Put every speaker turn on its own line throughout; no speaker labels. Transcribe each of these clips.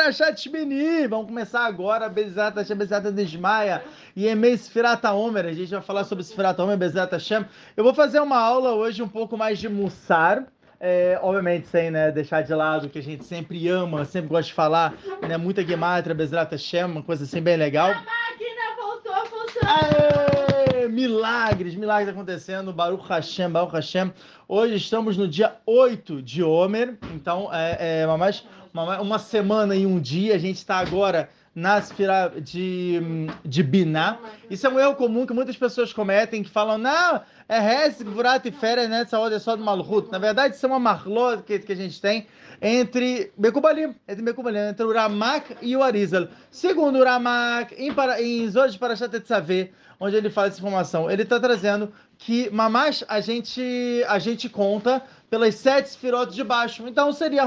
Parashat Shmini, vamos começar agora, Bezat Hashem, Bezat Desmaia, e Emei Sfirata Omer, a gente vai falar sobre Sfirata Omer, Bezat Hashem. Eu vou fazer uma aula hoje um pouco mais de Mussar, é, obviamente sem né, deixar de lado o que a gente sempre ama, sempre gosta de falar, né, muita Gematria, Bezat Hashem, uma coisa assim bem legal.
A máquina voltou a funcionar!
Aê! Milagres, milagres acontecendo, Baruch Hashem, Baruch Hashem. Hoje estamos no dia 8 de Homer, então é, é uma, mais, uma, uma semana e um dia, a gente está agora na Sfira de, de Biná. Isso é um erro comum que muitas pessoas cometem, que falam, não, é Hesek, Vurat e Fera, né, essa ordem é só do Malhut. Na verdade, isso é uma marlot que, que a gente tem entre Bekubalim, entre Bekubalim, entre o Ramak e o Arizal. Segundo o Ramak, em, para, em Zod de Parashat Etzaveh, onde ele fala essa informação, ele está trazendo que Mamash a gente, a gente conta pelas sete sfirotes de baixo. Então seria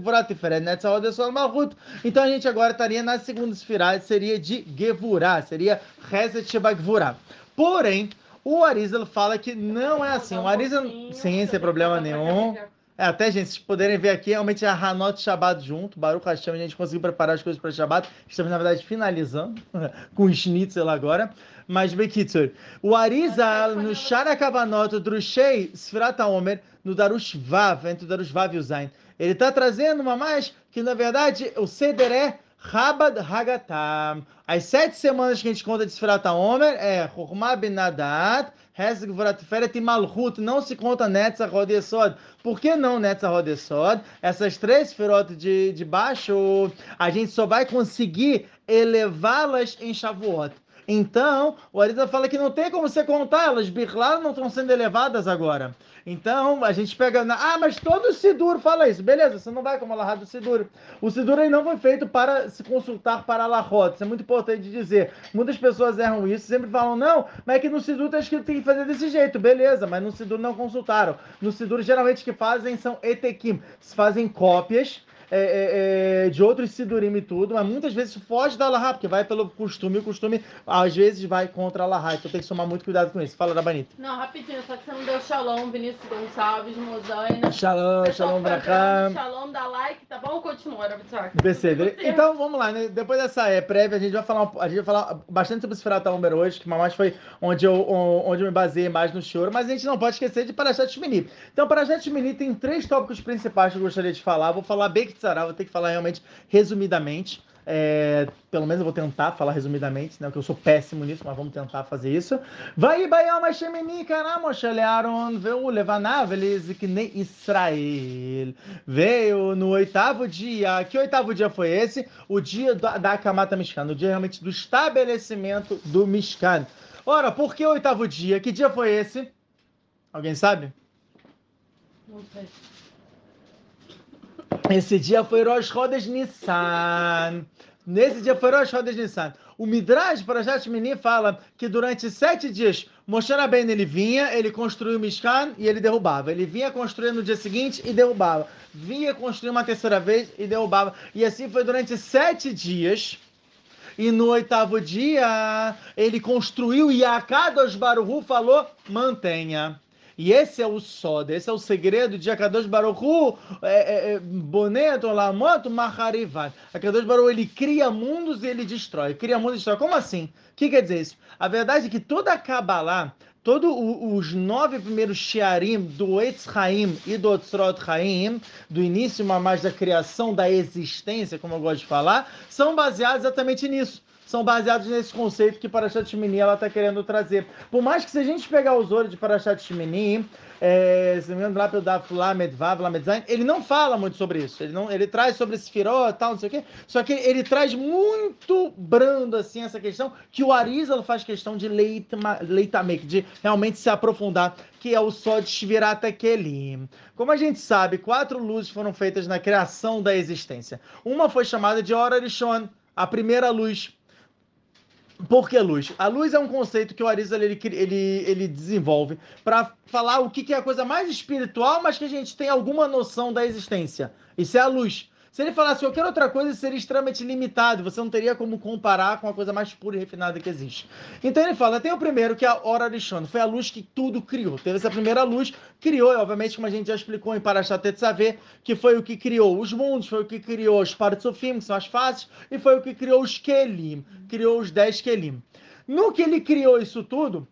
Vurat nessa ordem só Malhut. Então a gente agora estaria na segunda esfirá, seria de Gevurah, seria Shebagvurah. Porém, o Arizal fala que não é assim. O Arizal, sem, sem problema nenhum. É, até, gente, vocês poderem ver aqui, realmente é a Hanot Shabbat junto, Baruch Hashem, a gente conseguiu preparar as coisas para Shabbat. Estamos, na verdade, finalizando com o Schnitzel agora. Mas, Bekitsur, o Arizal, no Shara Kavanot, Drushei, Sfirat Omer, no Darush Vav, entre o Darush Vav e o Zain, ele está trazendo uma mais que, na verdade, o Seder é Rabad Hagatam. As sete semanas que a gente conta de Sfirat Omer é Chorma Ben Nadat, Hezek Vratferet e Malchut. Não se conta Netzach Rodesod. Por que não Netzach Rodesod? Essas três Sfirot de, de baixo, a gente só vai conseguir elevá-las em Shavuot. Então, o Arisa fala que não tem como você contar, elas birlar não estão sendo elevadas agora. Então, a gente pega. Na... Ah, mas todo Sidur fala isso. Beleza, você não vai como a do Sidur. O Sidur aí não foi feito para se consultar para a Lahot. Isso é muito importante dizer. Muitas pessoas erram isso, sempre falam, não, mas é que no Sidur está escrito que tem que fazer desse jeito. Beleza, mas no Sidur não consultaram. No Sidur, geralmente, que fazem são etekim. Se fazem cópias é, é, é, de outros sidurim e tudo, mas muitas vezes foge da Lahá, porque vai pelo costume, o costume às vezes vai contra a Lahá, então tem que tomar muito cuidado com isso. Fala da Banita.
Não, rapidinho, só que você não deu shalom, Vinícius Gonçalves, Mozaina.
Shalom, shalom, Braham.
Shalom, dá like, tá bom? Continua.
Percebe? Então vamos lá, né? Depois dessa é, prévia, a gente vai falar, a gente vai falar bastante sobre esse Firata Homer hoje, que mais foi onde eu, onde eu me baseei mais no choro, mas a gente não pode esquecer de Parashat Shmini. Então, Parashat Shmini tem três tópicos principais que eu gostaria de falar. Vou falar bem que vou ter que falar realmente resumidamente. É, pelo menos eu vou tentar falar resumidamente, né? Porque eu sou péssimo nisso, mas vamos tentar fazer isso. Vai Bayam Hashemini Karamoshe Aaron veio levanav nem Israel. Veio no oitavo dia. Que oitavo dia foi esse? O dia da, da Kamata Mishkan, o dia realmente do estabelecimento do Mishkan. Ora, por que oitavo dia? Que dia foi esse? Alguém sabe?
Não sei.
Esse dia foi Rosh Chodesh Nissan. Nesse dia foi Rosh Chodesh Nissan. O Midrash para Mini fala que durante sete dias Moshe Rabbeinu ele vinha, ele construiu o Mishkan e ele derrubava. Ele vinha construir no dia seguinte e derrubava. Vinha construir uma terceira vez e derrubava. E assim foi durante sete dias. E no oitavo dia ele construiu e a Kadosh Baruhu falou: mantenha. E esse é o sódio, esse é o segredo de Akadosh Baruchu, é, é, é Boneto, Lamoto, Maharivat. Akadosh Baruchu, ele cria mundos e ele destrói. Cria mundos e destrói. Como assim? O que quer dizer isso? A verdade é que toda a Kabbalah, todos os nove primeiros Shiarim do Etz Haim e do Otzrot Haim, do início mais da criação da existência, como eu gosto de falar, são baseados exatamente nisso são baseados nesse conceito que Parashat Shmini ela está querendo trazer. Por mais que se a gente pegar os olhos de Parashat Shmini, é, se me engano, lá pelo Daf Lamed Vav, Lamed Zain, ele não fala muito sobre isso. Ele, não, ele traz sobre esse firó tal, não sei o quê. Só que ele traz muito brando, assim, essa questão, que o Arizal faz questão de leitamek, de realmente se aprofundar, que é o só de Shvirata Kelim. Como a gente sabe, quatro luzes foram feitas na criação da existência. Uma foi chamada de Hora Rishon, a primeira luz. Por que luz? A luz é um conceito que o Arizal ele, ele, ele desenvolve para falar o que, que é a coisa mais espiritual, mas que a gente tem alguma noção da existência. Isso é a luz. Se ele falasse qualquer outra coisa, seria extremamente limitado. Você não teria como comparar com a coisa mais pura e refinada que existe. Então ele fala: tem o primeiro, que é a Hora Rishon. Foi a luz que tudo criou. Teve essa primeira luz, criou, e obviamente, como a gente já explicou em Parashat Tetzaveh, que foi o que criou os mundos, foi o que criou os Partsofim, que são as faces, e foi o que criou os Kelim, criou os 10 Kelim. No que ele criou isso tudo,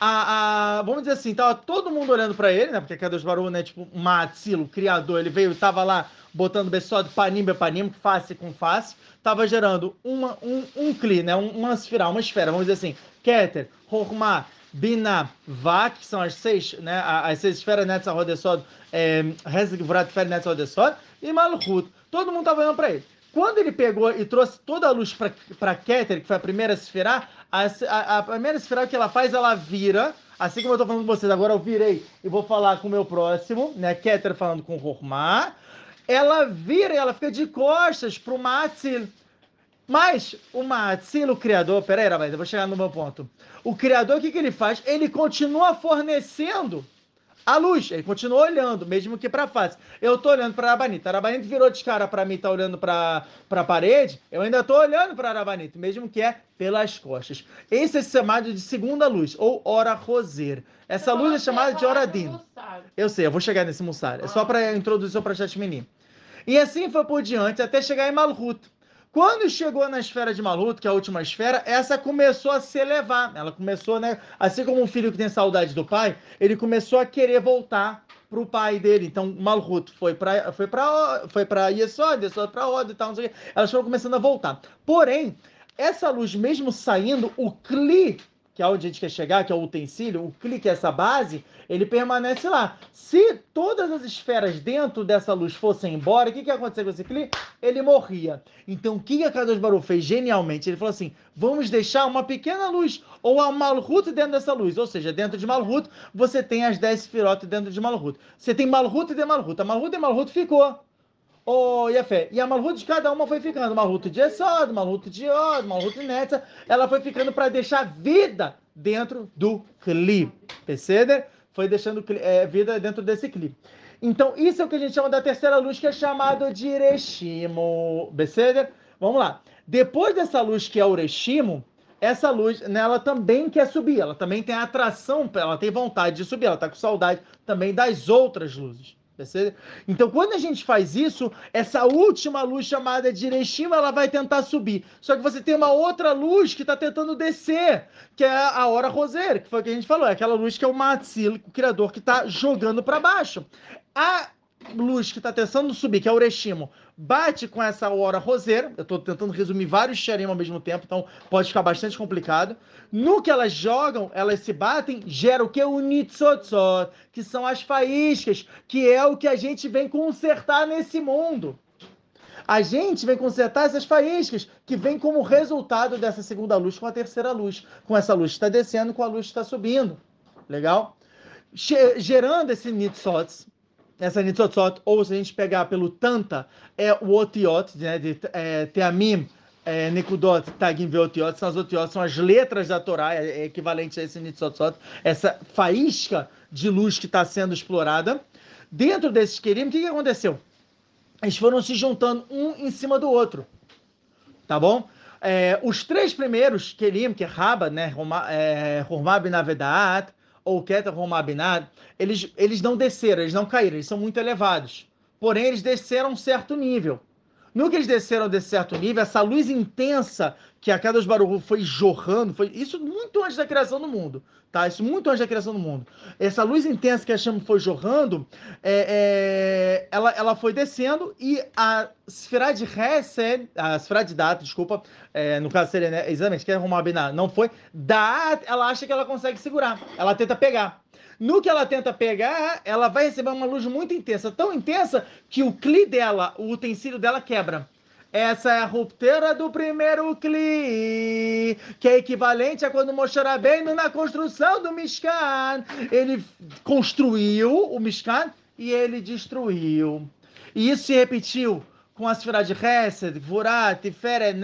a, a, vamos dizer assim, tava todo mundo olhando para ele, né? Porque Kadosh Baruch, né? Tipo, Matzilo, criador, ele veio, tava lá botando Bessod panim, panim, face com face, tava gerando uma, um, um cli, né? Uma esfera, uma esfera, vamos dizer assim, Keter, Horma, Bina, Va, que são as seis, né? As seis esferas Netzah Rodesod, Hezek Vrat Fer Netzah Rodesod, e Malchut. Todo mundo tava olhando para ele. Quando ele pegou e trouxe toda a luz para Keter, que foi a primeira esfera, a, a, a primeira esfera que ela faz, ela vira. Assim como eu estou falando com vocês, agora eu virei e vou falar com o meu próximo, né? Keter falando com Hormá. Ela vira e ela fica de costas para o Matzil. Mas o Matzil, o criador, peraí, Rabai, eu vou chegar no meu ponto. O criador, o que, que ele faz? Ele continua fornecendo a luz. Ele continua olhando, mesmo que para a face. Eu tô olhando para a Arabanita. A Arabanita virou de cara para mim, tá olhando para a parede. Eu ainda tô olhando para a Arabanita, mesmo que é pelas costas. Esse é chamado de segunda luz, ou hora roser. Essa luz é chamada de hora din. Eu sei, eu vou chegar nesse mussar. É só para introduzir o projeto menino. E assim foi por diante, até chegar em Malhut. Quando chegou na esfera de Maluto, que é a última esfera, essa começou a se elevar. Ela começou, né? Assim como um filho que tem saudade do pai, ele começou a querer voltar para o pai dele. Então, Malhut foi para foi para foi para Yesod, Yesod para Od e tal, não sei o quê. Elas foram começando a voltar. Porém, essa luz mesmo saindo, o Kli que é onde a gente quer chegar, que é o utensílio, o clique, essa base, ele permanece lá. Se todas as esferas dentro dessa luz fossem embora, o que, que ia acontecer com esse clique? Ele morria. Então, o que a Kadosh Baruch fez genialmente? Ele falou assim, vamos deixar uma pequena luz, ou a Malhut dentro dessa luz. Ou seja, dentro de Malhut, você tem as 10 Sefirot dentro de Malhut. Você tem Malhut e de Malhut. A Malhut e Malhut ficou. Oh, e a. E Malhut de cada uma foi ficando. Malhut de Esod, Malhut de Od, Malhut de Netza. Ela foi ficando para deixar vida dentro do Kli. Percebe? Foi deixando é, vida dentro desse Kli. Então, isso é o que a gente chama da terceira luz, que é chamado de Ereshimo. Percebe? Vamos lá. Depois dessa luz que é o Ereshimo, essa luz, nela também quer subir, ela também tem atração, ela tem vontade de subir, ela está com saudade também das outras luzes. Então, quando a gente faz isso, essa última luz chamada de Ereshima, ela vai tentar subir. Só que você tem uma outra luz que está tentando descer, que é a hora roseira, que foi o que a gente falou, é aquela luz que é o Matzil, o criador, que está jogando para baixo. A luz que está tentando subir, que é o Ureshimo, bate com essa hora roseira. Eu estou tentando resumir vários Sherim ao mesmo tempo, então pode ficar bastante complicado. No que elas jogam, elas se batem, gera o que? O Nitzotzot, que são as faíscas, que é o que a gente vem consertar nesse mundo. A gente vem consertar essas faíscas, que vem como resultado dessa segunda luz com a terceira luz. Com essa luz está descendo, com a luz está subindo. Legal? Gerando esse Nitzotzot, essa Nitzotzot, ou se a gente pegar pelo Tanta, é o Otiot, né, de é, Teamim, é, Nekudot, Tagim Veotiot, são as Otiot, são as letras da Torá, é, é equivalente a esse Nitzotzot, essa faísca de luz que está sendo explorada. Dentro desses Kerim, o que, que aconteceu? Eles foram se juntando um em cima do outro, tá bom? É, os três primeiros Kerim, que é Raba, né, Hormab é, Navedat, ou Keter Romabinad, eles, eles não desceram, eles não caíram, eles são muito elevados. Porém, eles desceram um certo nível. No que eles desceram desse certo nível, essa luz intensa que a Kadosh Baruch foi jorrando, foi isso muito antes da criação do mundo, tá? Isso muito antes da criação do mundo. Essa luz intensa que a chama foi jorrando, é, é, ela, ela foi descendo e a esfera de Hesed, a esfera de Data, desculpa, é, no caso seria, né, exatamente, que arrumar não foi, Data, ela acha que ela consegue segurar, ela tenta pegar. No que ela tenta pegar, ela vai receber uma luz muito intensa, tão intensa que o cli dela, o utensílio dela quebra. Essa é a ruptura do primeiro cli, que é equivalente a quando Moshe Rabbeinu, na construção do Mishkan, ele construiu o Mishkan e ele destruiu. E isso se repetiu com a esfera de Hesed, Vurat, Tiferet,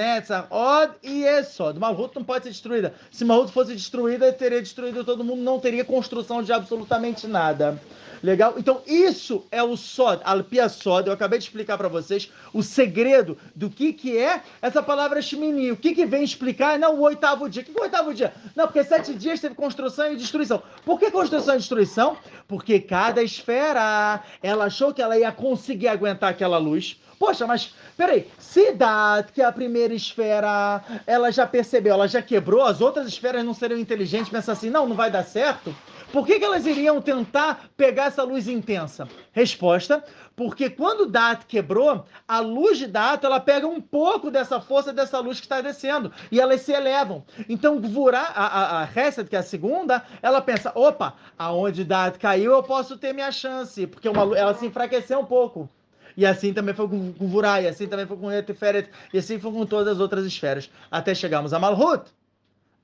Od e Esod. Malhut não pode ser destruída. Se Malhut fosse destruída, teria destruído todo mundo, não teria construção de absolutamente nada. Legal? Então, isso é o Sod, Alpia Sod. Eu acabei de explicar para vocês o segredo do que, que é essa palavra Shmini. O que, que vem explicar? Não, o oitavo dia. O que, que é o oitavo dia? Não, porque sete dias teve construção e destruição. Por que construção e destruição? Porque cada esfera, ela achou que ela ia conseguir aguentar aquela luz. Poxa, mas peraí, se Dad, que é a primeira esfera, ela já percebeu, ela já quebrou, as outras esferas não seriam inteligentes, pensa assim, não, não vai dar certo. Por que, que elas iriam tentar pegar essa luz intensa? Resposta: porque quando Data quebrou, a luz de Data ela pega um pouco dessa força dessa luz que está descendo e elas se elevam. Então, Vurá, a, a, a que é a segunda, ela pensa: opa, aonde Data caiu eu posso ter minha chance, porque uma, ela se enfraqueceu um pouco. E assim também foi com, com assim também foi com Etiferet, e assim foi com todas as outras esferas, até chegarmos a Malhut.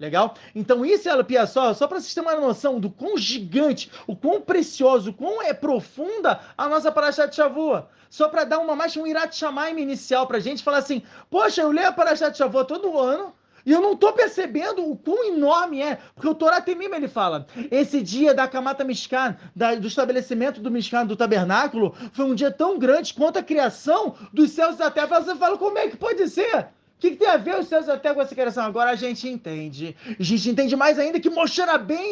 Legal? Então isso é a só, só para vocês terem uma noção do quão gigante, o quão precioso, o quão é profunda a nossa Parashat de Shavua. Só para dar uma mais um Irat Shamaim inicial para a gente falar assim, poxa, eu leio a Parashat de Shavua todo ano, e eu não estou percebendo o quão enorme é, porque o Torá Temim ele fala: esse dia da Kamata Mishkan, da, do estabelecimento do Mishkan, do tabernáculo, foi um dia tão grande quanto a criação dos céus e da terra. Você fala: como é que pode ser? Que, que tem a ver os céus até com essa criação? Agora a gente entende. A gente entende mais ainda que Moshe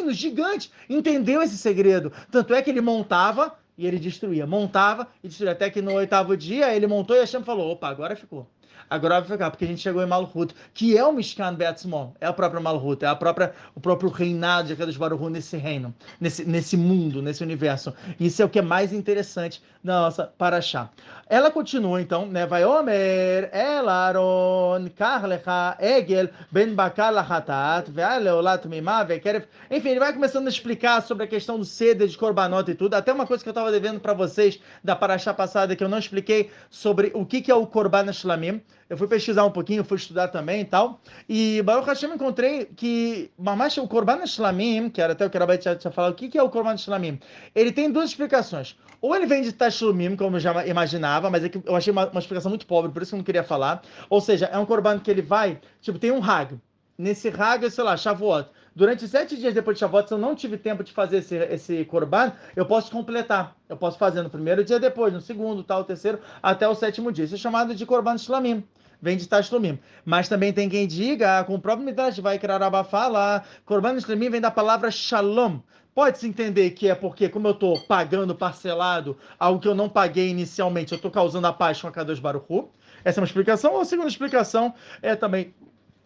no gigante, entendeu esse segredo. Tanto é que ele montava e ele destruía. Montava e destruía. Até que no oitavo dia ele montou e a Hashem falou: opa, agora ficou. Agora vai ficar, porque a gente chegou em Malhut, que é o Mishkan Beatzmon, é a própria Malhut, é a própria, o próprio reinado de Akadosh Baruch nesse reino, nesse, nesse mundo, nesse universo. Isso é o que é mais interessante na nossa Paraxá. Ela continua então, né? Vai Omer, El Aaron, Karlecha, Egel, Ben Bakar Lachatat, Ve'aleolat Mimah, Ve'keref. Enfim, ele vai começando a explicar sobre a questão do ceder de Korbanot e tudo. Até uma coisa que eu estava devendo para vocês da Paraxá passada, que eu não expliquei sobre o que, que é o Korban Shlamim. Eu fui pesquisar um pouquinho, fui estudar também e tal. E Baruch Hashem encontrei que Mamash, o Korban Shlamim, que era até o que a Rabai tinha falado, o que, que é o Korban Shlamim? Ele tem duas explicações. Ou ele vem de Tashlumim, como eu já imaginava, mas é eu achei uma, uma, explicação muito pobre, por isso que eu não queria falar. Ou seja, é um Korban que ele vai, tipo, tem um Hag. Nesse Hag, sei lá, Shavuot. Durante sete dias depois de Shavuot, se eu não tive tempo de fazer esse, esse Korban, eu posso completar. Eu posso fazer no primeiro dia depois, no segundo, tal, terceiro, até o sétimo dia. Isso é chamado de Korban Shlamim vem de Tashlumim. Mas também tem quem diga, com o próprio Midrash vai Rabba fala, Korban Shlamim vem da palavra Shalom. Pode-se entender que é porque, como eu estou pagando parcelado algo que eu não paguei inicialmente, eu estou causando a paz com a Kadosh Baruchu. Essa é uma explicação. Ou a segunda explicação é também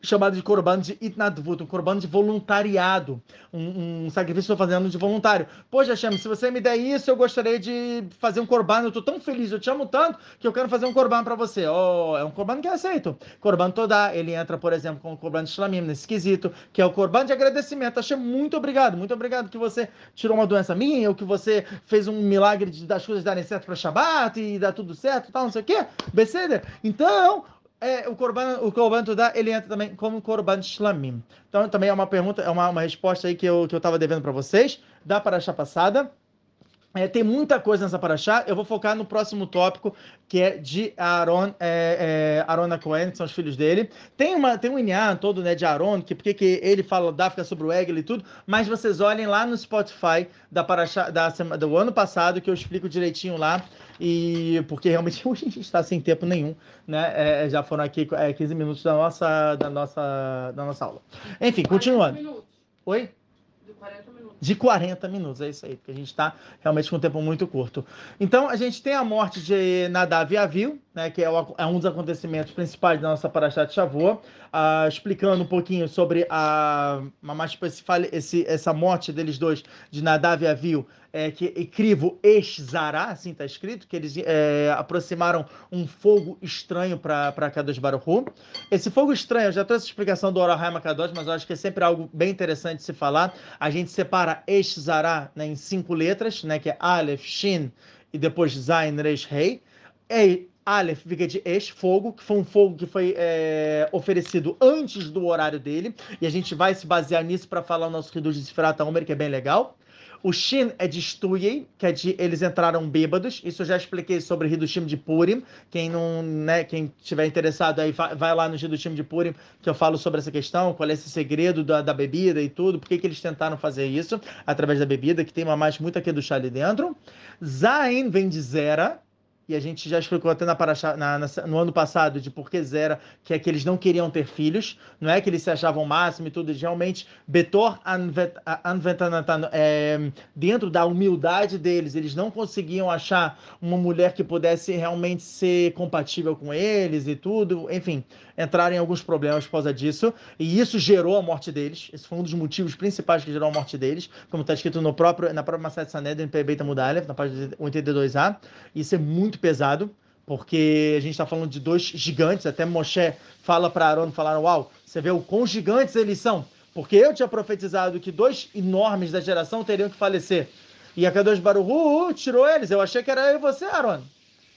chamado de corban de itnadvut, um corban de voluntariado, um, um sacrifício que estou fazendo de voluntário. Poxa, Hashem, se você me der isso, eu gostaria de fazer um corban, eu estou tão feliz, eu te amo tanto, que eu quero fazer um corban para você. Oh, é um corban que é aceito. Corban toda, ele entra, por exemplo, com o corban de shlamim, nesse quesito, que é o corban de agradecimento. Hashem, muito obrigado, muito obrigado que você tirou uma doença minha, ou que você fez um milagre de, das coisas darem certo para Shabbat e dar tudo certo, tal, não sei o quê. Beceder. Então, é, o Korban, o Korban Tudá, ele entra também como Korban Shlamim. Então, também é uma pergunta, é uma, uma resposta aí que eu que eu estava devendo para vocês, da paraxá passada. É, tem muita coisa nessa paraxá. Eu vou focar no próximo tópico, que é de Aaron, é, é, Aaron Cohen, que são os filhos dele. Tem, uma, tem um Inyan todo né, de Aaron, que porque que ele fala da África sobre o Egel e tudo, mas vocês olhem lá no Spotify da paraxá, da, do ano passado, que eu explico direitinho lá. E porque realmente a gente está sem tempo nenhum, né? É, já foram aqui é, 15 minutos da nossa, da nossa, da nossa aula. Enfim, continuando. Oi? De 40 minutos. De 40 minutos, é isso aí, porque a gente está realmente com um tempo muito curto. Então, a gente tem a morte de Nadav e Avil, né, que é, o, é, um dos acontecimentos principais da nossa Parashat Shavuot, uh, explicando um pouquinho sobre a, mais esse, essa morte deles dois, de Nadav e Avil, é, que Crivo Eshzará, assim está escrito, que eles é, aproximaram um fogo estranho para Kadosh Baruch Esse fogo estranho, eu já trouxe a explicação do Orahaim Kadosh, mas eu acho que é sempre algo bem interessante se falar. A gente separa Eshzará né, em cinco letras, né, que é Aleph, Shin e depois Zain, Resh, Rei. E Aleph fica de Esh, fogo, que foi um fogo que foi é, oferecido antes do horário dele, e a gente vai se basear nisso para falar o nosso Reduz de Sifrata Omer, que é bem legal. O Shin é de Stuyei, que é de eles entraram bêbados. Isso eu já expliquei sobre Hidushim de Purim. Quem não, né, quem tiver interessado aí, vai lá no Hidushim de Purim, que eu falo sobre essa questão, qual é esse segredo da, da bebida e tudo, por que, que eles tentaram fazer isso através da bebida, que tem uma mais muito aqui do chá ali dentro. Zain vem de Zera, e a gente já explicou até na, na, na, no ano passado de por que Zera, que é que eles não queriam ter filhos, não é que eles se achavam máximo e tudo, e realmente Betor Anvetanatan, é, dentro da humildade deles, eles não conseguiam achar uma mulher que pudesse realmente ser compatível com eles e tudo, enfim, entraram em alguns problemas por causa disso, e isso gerou a morte deles, esse foi um dos motivos principais que gerou a morte deles, como está escrito no próprio, na própria Masset Sanedrin, Beta Mudalev, na página 82a, isso é muito muito pesado, porque a gente está falando de dois gigantes. Até Moshe fala para Aaron, falaram, uau, você vê o quão gigantes eles são. Porque eu tinha profetizado que dois enormes da geração teriam que falecer. E a Kadosh Baruhu tirou eles. Eu achei que era eu e você, Aaron.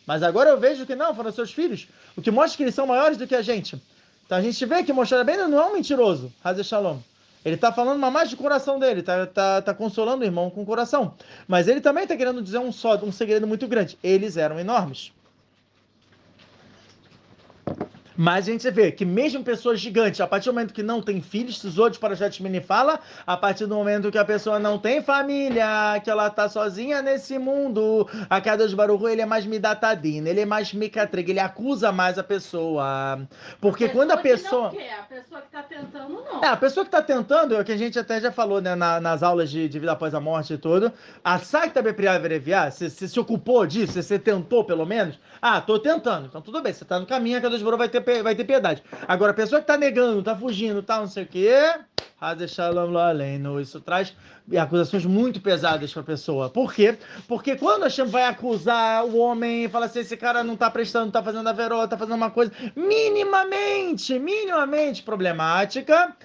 Mas agora eu vejo que não, foram seus filhos. O que mostra que eles são maiores do que a gente. Então a gente vê que Moshe bem não é um mentiroso. Hazel Shalom. Ele está falando mais de coração dele, está tá, tá consolando o irmão com o coração. Mas ele também está querendo dizer um só, um segredo muito grande. Eles eram enormes. Mas a gente vê que mesmo pessoas gigantes, a partir do momento que não tem filhos, se os outros para Mini fala, a partir do momento que a pessoa não tem família, que ela tá sozinha nesse mundo, a cada de Baruchu, ele é mais midatadina, ele é mais micatrega, ele acusa mais a pessoa. Porque a quando a pessoa...
Que não quer, a pessoa que tá tentando não.
É, a pessoa que tá tentando, é o que a gente até já falou, né, na, nas aulas de, de, vida após a morte e tudo, a Saita Bepriá Vereviá, você se ocupou disso, você tentou pelo menos, ah, tô tentando, então tudo bem, você tá no caminho, a cada de Baruchu vai ter vai ter piedade. Agora, a pessoa que tá negando, tá fugindo, tal, não sei o quê, isso traz acusações muito pesadas para a pessoa. Por quê? Porque quando a Hashem vai acusar o homem e fala assim, esse cara não tá prestando, tá fazendo a verota, tá fazendo uma coisa minimamente, minimamente problemática,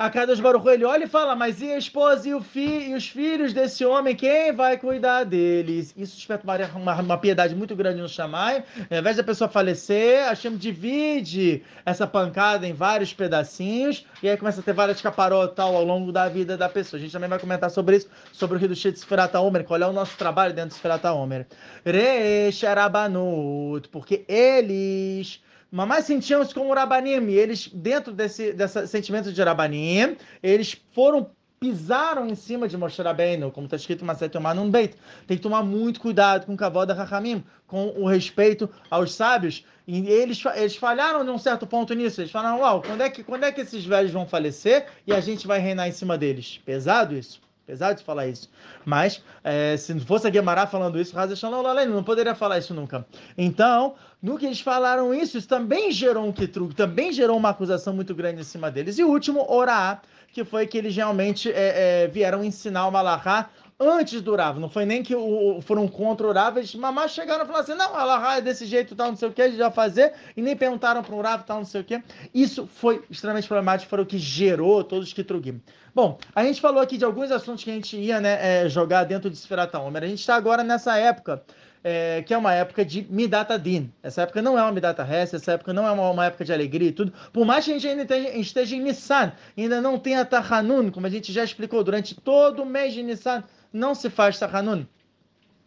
a Kadosh Baruch ele olha e fala, mas e a esposa e, fi, e os filhos desse homem, quem vai cuidar deles? Isso desperta uma, uma, uma piedade muito grande no Shammai. Ao invés da pessoa falecer, a Shem divide essa pancada em vários pedacinhos e aí começa a ter várias caparotas ao longo da vida da pessoa. A gente também vai comentar sobre isso, sobre o Rio do Shit Sferata Omer, qual é o nosso trabalho dentro do Sferata Omer. Reisharabanut, porque eles Mamãe sentiam-se como Rabanim, e eles, dentro desse, desse sentimento de Rabanim, eles foram pisaram em cima de Moshe Rabbeinu, como está escrito Maset Num Beit. Tem que tomar muito cuidado com o Kavod da Rahamim, com o respeito aos sábios. E eles, eles falharam de um certo ponto nisso. Eles falaram, uau, quando é, que, quando é que esses velhos vão falecer e a gente vai reinar em cima deles? Pesado isso? Pesado de falar isso. Mas, é, se fosse a Guemará falando isso, não poderia falar isso nunca. Então, no que eles falaram isso, isso também gerou um quitrug, também gerou uma acusação muito grande em cima deles. E o último, Orá, que foi que eles realmente é, é, vieram ensinar o Malachá antes do Rav. Não foi nem que o, foram contra o Rav, eles mamás chegaram e falaram assim: não, ela é desse jeito, tal, não sei o que, a gente vai fazer, e nem perguntaram para o Rav, tal, não sei o que. Isso foi extremamente problemático, foi o que gerou todos os Kitrugim. Bom, a gente falou aqui de alguns assuntos que a gente ia né, é, jogar dentro de Sferata Homer. A gente está agora nessa época. É, que é uma época de Midata Din. Essa época não é uma Midata Rest, essa época não é uma, uma, época de alegria e tudo. Por mais que a gente ainda esteja, esteja em Nissan, ainda não tenha Tahanun, como a gente já explicou, durante todo o mês de Nissan, não se faz Tahanun.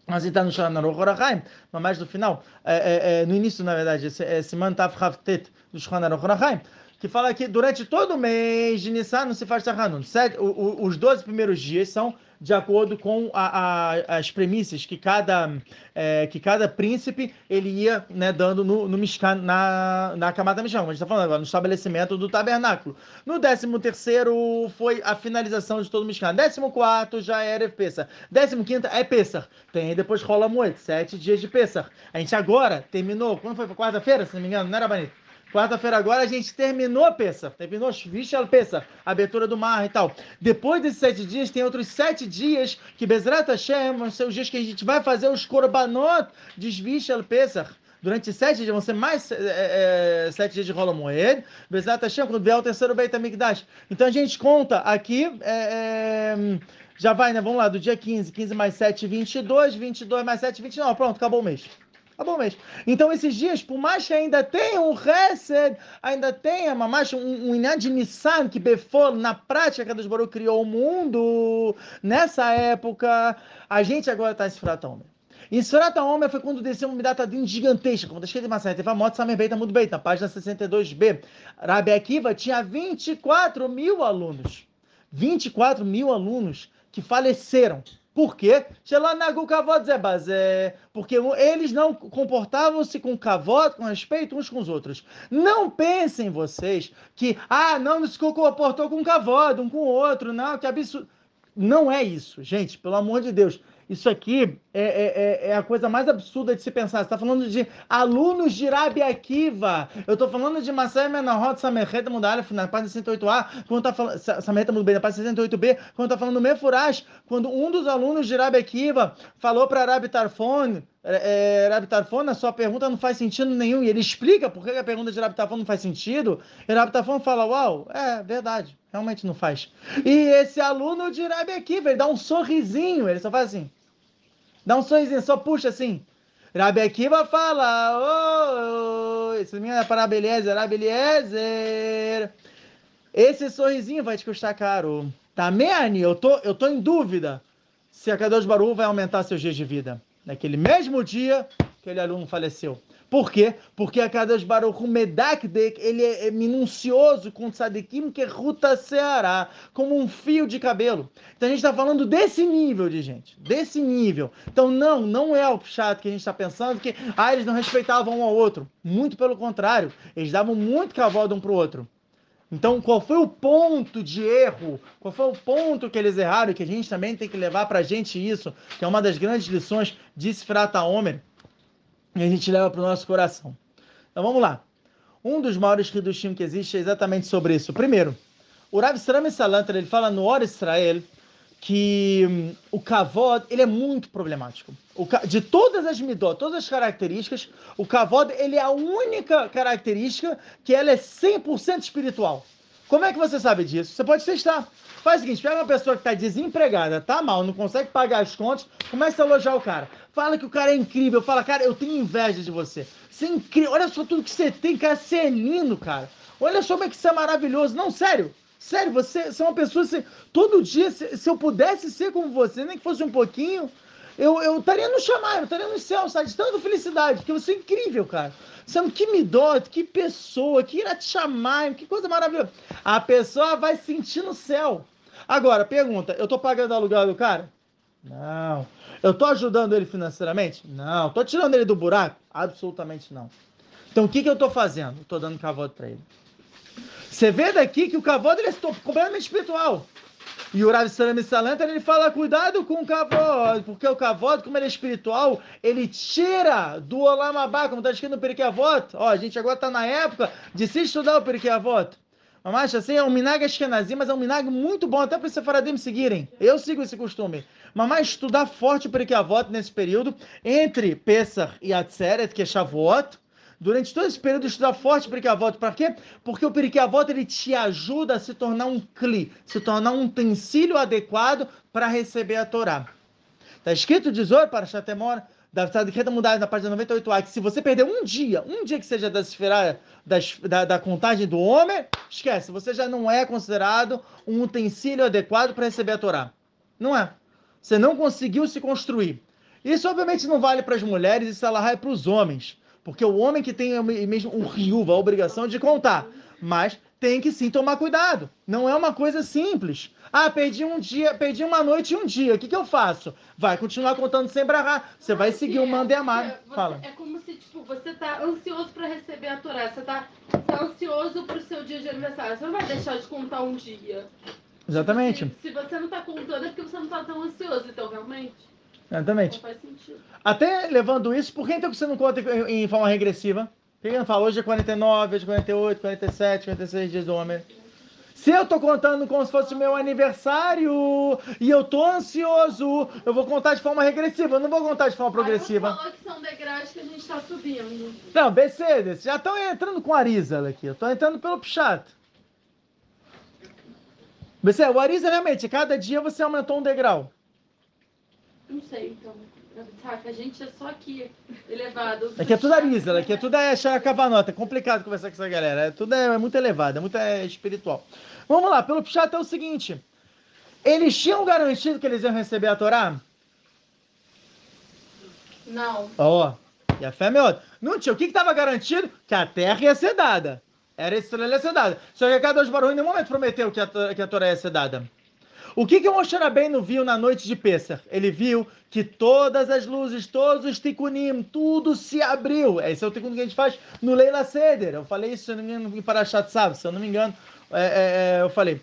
Mas está no Shanaruch Horachaim, mas mais no final, é, é, é, no início, na verdade, esse Mantav Havtet do Shanaruch Horachaim, que fala que durante todo o mês de Nissan não se faz Tahanun. Os 12 primeiros dias são de acordo com a, a, as premissas que cada, é, que cada príncipe ele ia né, dando no, no Mishkan, na, na camada Mishkan, como a gente está falando agora, no estabelecimento do tabernáculo. No 13 terceiro foi a finalização de todo o Mishkan. 14 já era Pesach. 15 é Pesach. Tem depois rola Moed, sete dias de Pesach. A gente agora terminou, quando foi? Quarta-feira, se não me engano, não era bonito? Quarta-feira agora a gente terminou a peça, terminou a peça, abertura do mar e tal. Depois desses sete dias, tem outros sete dias que Bezrat Hashem ser os dias que a gente vai fazer os korbanot de Shvishal Pesach. Durante sete dias, vão ser mais é, é, sete dias de Rola Moed. Bezrat Hashem, quando vier o terceiro Beit HaMikdash. Então a gente conta aqui, é, já vai, né? Vamos lá, do dia 15, 15 mais 7, 22, 22 mais 7, 29. Pronto, acabou o mês. Acabou o mês. Então, esses dias, por mais que ainda tenha um Hesed, ainda tenha mamash, um, um Nissan, que Befor, na prática, que Baruch criou o mundo, nessa época, a gente agora está em Sfrat Omer. Em Sfrat Omer foi quando desceu uma Midatadin gigantesca, como está escrito em Massaia, teve a moto Samer Beita muito bem, na página 62b. Rabi Akiva tinha 24 mil alunos. 24 mil alunos que faleceram por quê? Porque eles não comportavam-se com cavalo, com respeito uns com os outros. Não pensem vocês que, ah, não se comportou com cavalo, um com o outro, não, que absurdo. Não é isso, gente, pelo amor de Deus. Isso aqui é, é, é, é a coisa mais absurda de se pensar. Você está falando de alunos de Rabi Akiva. Eu estou falando de Masai Menahot Samerreta Mudalef na página 68A, quando está falando. Samerreta Mudalef na página 68B, quando está falando Mefurash, quando um dos alunos de Rabi Akiva falou para Rabi Tarfon, é, é, Rabi Tarfon, a sua pergunta não faz sentido nenhum. E ele explica por que a pergunta de Rabi Tarfon não faz sentido. E Rabi Tarfon fala: Uau, é verdade, realmente não faz. E esse aluno de Rabi Akiva, ele dá um sorrisinho, ele só faz assim. Dá um sorrisinho, só puxa assim. Rabi Akiva fala, oh, esse menino é para Beliezer, Rabi Eliezer. Esse sorrisinho vai te custar caro. Tá, Meani, eu tô, eu tô em dúvida se a Kadosh Baru vai aumentar seus dias de vida. Naquele mesmo dia, aquele aluno faleceu. Por quê? Porque a Kadosh Baruch Medakdek, ele é, é minucioso com Tzadikim que ruta Ceará, como um fio de cabelo. Então a gente está falando desse nível de gente, desse nível. Então não, não é o chato que a gente está pensando que ah, eles não respeitavam um ao outro. Muito pelo contrário, eles davam muito cavalo um para o outro. Então, qual foi o ponto de erro? Qual foi o ponto que eles erraram? Que a gente também tem que levar para a gente isso, que é uma das grandes lições de Sfrata Homer e a gente leva para o nosso coração. Então vamos lá. Um dos maiores Hidushim que existe é exatamente sobre isso. Primeiro, o Rav Sram Salanter, ele fala no Or Israel que hum, o kavod, ele é muito problemático. O, de todas as midot, todas as características, o kavod, ele é a única característica que ela é 100% espiritual. Como é que você sabe disso? Você pode testar. Faz o seguinte, pega uma pessoa que está desempregada, tá mal, não consegue pagar as contas, começa a elogiar o cara. Fala que o cara é incrível, fala, cara, eu tenho inveja de você. Você é incrível, olha só tudo que você tem, cara, você é lindo, cara. Olha só como é que você é maravilhoso. Não, sério, sério, você, você é uma pessoa, você, todo dia, se, se, eu pudesse ser como você, nem que fosse um pouquinho, eu, eu estaria no chamar, eu estaria no céu, sabe? De tanta felicidade, porque você é incrível, cara. Sendo que me dó, que pessoa, que irá te chamar, que coisa maravilhosa. A pessoa vai sentir no céu. Agora, pergunta, eu tô pagando aluguel do cara? Não. Eu tô ajudando ele financeiramente? Não. Tô tirando ele do buraco? Absolutamente não. Então o que, que eu tô fazendo? Tô dando cavoto para ele. Você vê daqui que o cavoto ele é completamente espiritual. E o Rav Salami Salanter, ele fala, cuidado com o cavoto, porque o cavoto, como ele é espiritual, ele tira do Olamabá, como está escrito no Periquê. Ó, a gente agora está na época de se estudar o Periquê. Mas assim, é um minag ashkenazi, mas é um minag muito bom, até para os sefaradim seguirem. Eu sigo esse costume. Mas estudar forte o Periquê Avot nesse período, entre Pesach e Atzeret, que é Shavuot, durante todo esse período estudar forte Periquê Avot. Para quê? Porque o Periquê Avot, ele te ajuda a se tornar um cli, se tornar um utensílio adequado para receber a Torá. Está escrito, Zor para Shatemor, da Tzadiketa Mudar, na página 98a, que se você perder um dia, um dia que seja da esfera, da, da contagem do homem, esquece, você já não é considerado um utensílio adequado para receber a Torá. Não é. Você não conseguiu se construir. Isso, obviamente, não vale para as mulheres, isso é para os homens. Porque o homem que tem mesmo o riuva, a obrigação de contar. Mas tem que sim tomar cuidado. Não é uma coisa simples. Ah, perdi um dia, perdi uma noite e um dia. O que, que eu faço? Vai continuar contando sem barrar. Você vai seguir o mando e amar.
Fala. É como se, tipo, você tá ansioso para receber a Torá. Você tá, tá ansioso pro seu dia de aniversário. Você não vai deixar de contar um dia.
Exatamente.
Se, se você não tá contando, é porque você não tá tão ansioso. Então, realmente.
Exatamente.
Não faz sentido.
Até levando isso, por que então você não conta em, em forma regressiva? Não fala? Hoje é 49, hoje é 48, 47, 46 dias do homem. Se eu tô contando como se fosse meu aniversário e eu tô ansioso, eu vou contar de forma regressiva, eu não vou contar de forma progressiva.
Você falou que são degraus que a gente tá subindo.
Não, BC, já estão entrando com a Arisa aqui. Eu tô entrando pelo Pichat. BC, o Arisa realmente, cada dia você aumentou um degrau.
Não sei, então. Saca, a gente é só aqui, elevado.
Aqui é tudo Arizal, aqui é tudo é Cavanota. É complicado conversar com essa galera. É tudo é, é muito elevado, é muito é, espiritual. Vamos lá, pelo Pshat é o seguinte. Eles tinham garantido que eles iam receber a Torá?
Não.
Ó, oh, e a fé é outra. Não tinha. O que estava garantido? Que a terra ia ser dada. Era estrela ia ser dada. Só que a Kadosh Baruch em nenhum momento prometeu que a, que a Torá ia ser dada. O que, que o Moshe Rabbeinu viu na noite de Pessah? Ele viu que todas as luzes, todos os tikunim, tudo se abriu. Esse é o tikkun que a gente faz no Leila Seder. Eu falei isso, se eu não me engano, em Parashat se eu não me engano, é, é, é eu falei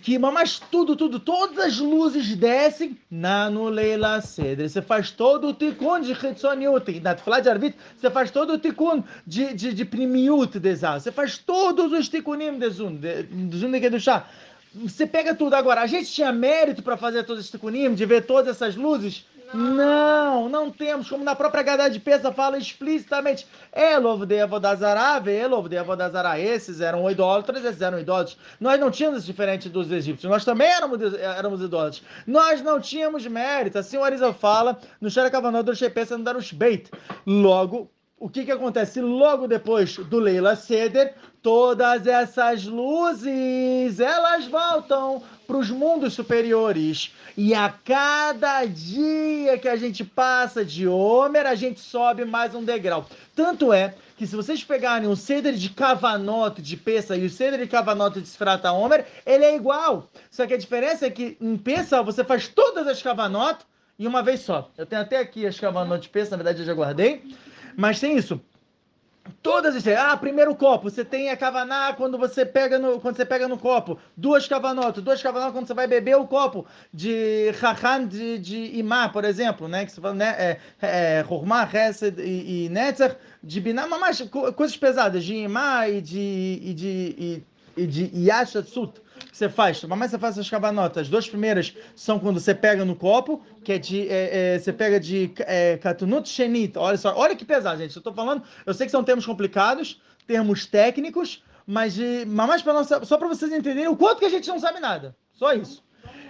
que mas tudo, tudo, todas as luzes descem na no Leila Seder. Você faz todo o tikkun de Hitzoniut. Na falar de Arvit, você faz todo o tikkun de, de, de Primiut desal. Você faz todos os tikkunim de Zun, de, de Zun de chá. Você pega tudo. Agora, a gente tinha mérito para fazer todo esse ticunim, de ver todas essas luzes? Não, não temos. Como na própria Gadá de Pesa fala explicitamente. Elov de Avodazará, Elov de Avodazará. Esses eram idólatras, esses eram idólatras. Nós não tínhamos diferente dos egípcios. Nós também éramos, éramos idólatras. Nós não tínhamos mérito. Assim o Arizal fala no Xerakavanó do Shepesa no Darush Beit. Logo, o que, que acontece logo depois do Leila Seder? Todas essas luzes, elas voltam para os mundos superiores. E a cada dia que a gente passa de Homer, a gente sobe mais um degrau. Tanto é que se vocês pegarem o ceder de Cavanote de Pessa e o ceder de Cavanote de Sfrata Homer, ele é igual. Só que a diferença é que em Pessa você faz todas as Cavanote em uma vez só. Eu tenho até aqui as Cavanote de Pessa, na verdade eu já guardei. Mas tem isso. Todas as ah, primeiro copo, você tem a cavaná quando você pega no quando você pega no copo, duas cavanotas, duas cavanotas quando você vai beber o copo. De Rahan de, de Imá, por exemplo, né, que você fala, né, é, é Hormah, Hesed e, e Netzer, de Binah, mas coisas pesadas, de Imá e de e de e, e de Yashatsut que você faz? Mas você faz essas cavanotas. As duas primeiras são quando você pega no copo, que é de. É, é, você pega de é, Katunut. Olha só, olha que pesado, gente. Eu tô falando. Eu sei que são termos complicados, termos técnicos, mas, de, mas pra nossa, só para vocês entenderem o quanto que a gente não sabe nada. Só isso.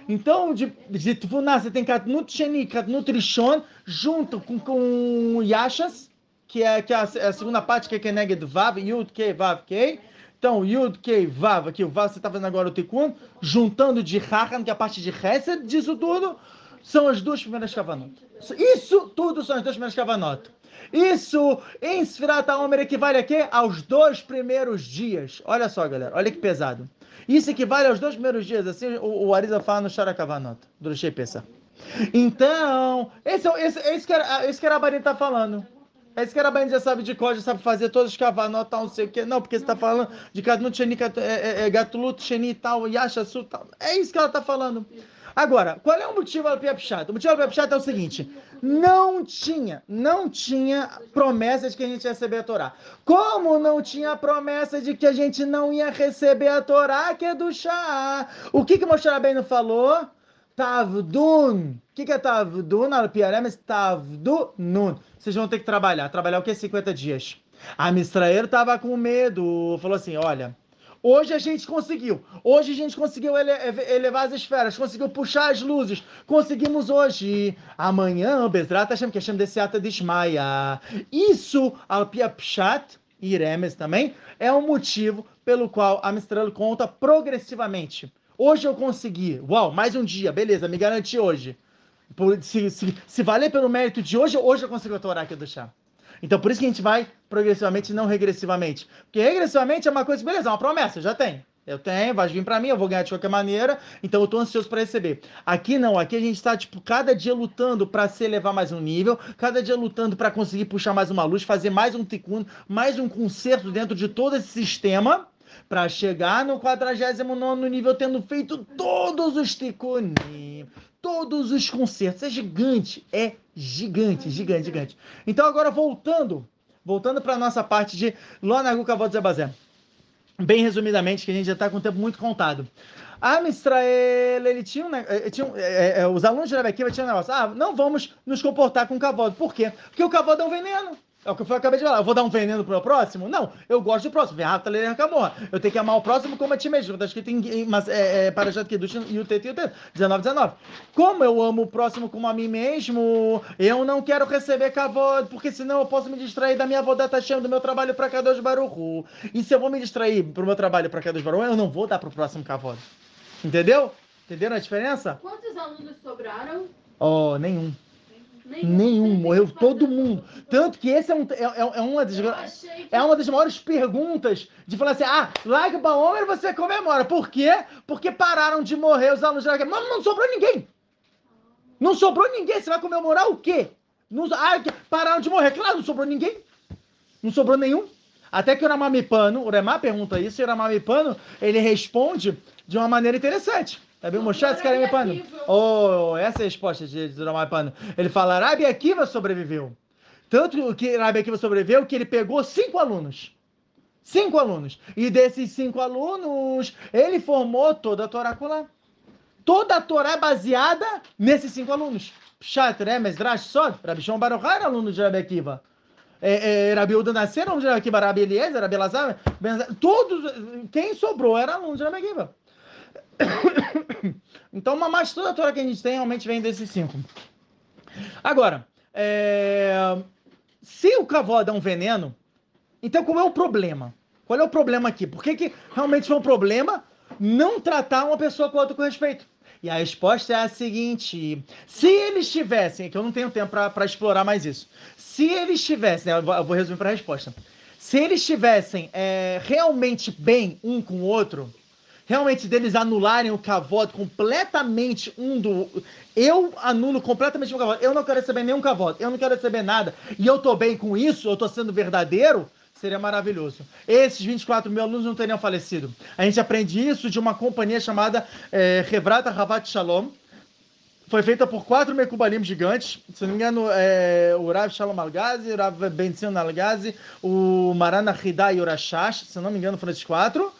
Então, de, de você tem Katnut Sheni, Katnut Rishon, junto com, com Yashas, que é, que é a, é a segunda parte, que é Keneged Vav, Yud, Ke, Vav, Ke. Então, Yud, Kei, Vav, aqui o Vav você está fazendo agora o Tikkun, juntando de Hakan, que é a parte de Hesed disso tudo, são as duas primeiras Kavanot. Isso tudo são as duas primeiras Kavanot. Isso em Sfirat Omer equivale a quê? Aos dois primeiros dias. Olha só, galera, olha que pesado. Isso equivale aos dois primeiros dias, assim o, o Arisa fala no Sharakavanot, do Roshei Pesa. Então, esse, é esse, esse, que era, esse que era a Barim está falando. É era bem já sabe de código, sabe fazer todos os cavalos, tal, não sei o que. Não, porque você está falando de Gadnut Sheni, é, é, é, Gatulut Sheni e tal, Yasha Su tal. É isso que ela está falando. Agora, qual é o motivo da Piapchat? O motivo da Piapchat é o seguinte: não tinha, não tinha promessa de que a gente ia receber a Torá. Como não tinha promessa de que a gente não ia receber a Torá, que é do chá? O que que Moshe Rabbeinu falou? Tavdun. O que, que é Tavdun? Alpiaremes Tavdunun. Vocês vão ter que trabalhar. Trabalhar o que? 50 dias. A Mistraeiro estava com medo. Falou assim: olha, hoje a gente conseguiu. Hoje a gente conseguiu ele elevar as esferas, conseguiu puxar as luzes. Conseguimos hoje. Amanhã, Bezrat Hashem, que Hashem desse ata desmaia. Isso, Alpia Pshat, e Iremes também, é o motivo pelo qual a Mistraeiro conta progressivamente. Hoje eu consegui. Uau, mais um dia, beleza, me garanti hoje. Se, se, se valer pelo mérito de hoje, hoje eu consigo atorar aqui do chá. Então por isso que a gente vai progressivamente e não regressivamente. Porque regressivamente é uma coisa, beleza, é uma promessa, já tem. Eu tenho, vai vir para mim, eu vou ganhar de qualquer maneira, então eu tô ansioso para receber. Aqui não, aqui a gente está tipo cada dia lutando para se elevar mais um nível, cada dia lutando para conseguir puxar mais uma luz, fazer mais um tikkun, mais um conserto dentro de todo esse sistema para chegar no 49 nível tendo feito todos os tikkunim, todos os concertos. É gigante, é gigante, gigante, gigante. Então agora voltando, voltando para nossa parte de Lonagu Kavod. Bem resumidamente, que a gente já está com o tempo muito contado. A Mistrael, ele tinha, um, ele tinha um, é, é, os alunos de Rebequiva tinham um negócio, ah, não vamos nos comportar com o cavalo. Por quê? Porque o cavalo é um veneno. É o que eu acabei de falar. Eu vou dar um veneno pro meu próximo? Não. Eu gosto do próximo. Verrata ler camorra. Eu tenho que amar o próximo como a ti mesmo. Está escrito em mas, é, é, Parashat Kedush e o Tete e o Tete. 19, 19. Como eu amo o próximo como a mim mesmo, eu não quero receber cavalo, porque senão eu posso me distrair da minha vodata Hashem, do meu trabalho para Kadosh Baruchu. E se eu vou me distrair pro meu trabalho para Kadosh Baruchu, eu não vou dar pro próximo cavalo. Entendeu? Entenderam a diferença?
Quantos alunos sobraram?
Oh, nenhum. Nenhum, morreu todo mundo. Tanto que esse é, um, é, é, é uma, das, é uma das maiores perguntas de falar assim: ah, like Baomer você comemora. Por quê? Porque pararam de morrer os alunos de Mas não sobrou ninguém. Não sobrou ninguém. Você vai comemorar o quê? Não, ah, pararam de morrer. Claro, não sobrou ninguém. Não sobrou nenhum. Até que o Ramamipano, o Remá pergunta isso, e o Ramamipano, ele responde de uma maneira interessante. Rabi Moshe Tzkarem Pano. Oh, essa é a resposta de Ramai Pano. Ele fala, Rabi Akiva sobreviveu. Tanto que Rabi Akiva sobreviveu que ele pegou cinco alunos. Cinco alunos. E desses cinco alunos, ele formou toda a Torá Kulá. Toda a Torá é baseada nesses cinco alunos. Pshat, Remes, Drash, Sod. Rabi Shon Baruch era aluno de Rabi Akiva. É, é, Rabi Uda nasceram de Rabi Akiva. Rabi Eliezer, Rabi Elazar. Todos, quem sobrou era aluno de Rabi Akiva. então, uma mais toda a Torá que a gente tem realmente vem desses cinco. Agora, é... se o cavalo é um veneno, então qual é o problema? Qual é o problema aqui? Por que, que realmente foi um problema não tratar uma pessoa com outra com respeito? E a resposta é a seguinte: se eles tivessem, que eu não tenho tempo para explorar mais isso, se eles tivessem, eu vou resumir para a resposta. Se eles tivessem é, realmente bem um com o outro, realmente deles anularem o cavote completamente um do. Eu anulo completamente o cavote. Eu não quero receber nenhum cavote. Eu não quero receber nada. E eu tô bem com isso, eu tô sendo verdadeiro. Seria maravilhoso. Esses 24 mil alunos não teriam falecido. A gente aprende isso de uma companhia chamada é, Ravat Shalom. Foi feita por quatro Mekubalim gigantes. Se não me engano, é, o Rav Shalom Algazi, o Rav Benzin Algazi, o Marana Hidai Urashash. Se não me engano, foram esses quatro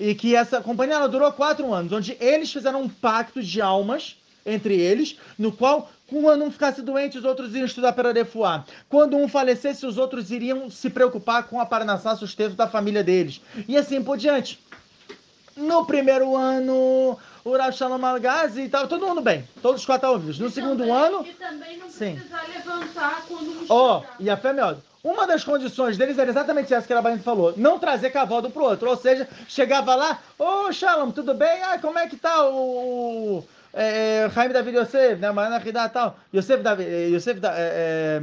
e que essa companhia ela durou quatro anos, onde eles fizeram um pacto de almas entre eles, no qual quando um ficasse doente, os outros iriam estudar para refuar. Quando um falecesse, os outros iriam se preocupar com a paranassá, sustento da família deles. E assim por diante. No primeiro ano, o Rav Shalom estava todo mundo bem. Todos os quatro vivos. No e segundo
também,
ano...
E também não precisar sim. levantar quando um
Ó, oh, e a fé é melhor. Uma das condições deles era exatamente essa que a Rabanito falou: não trazer cavalo um pro outro. Ou seja, chegava lá, ô oh, Shalom, tudo bem? Ah, como é que tá o. É, é David Yosef, né? Marana Ridá tal. Yosef David. É, Yosef da, é, é,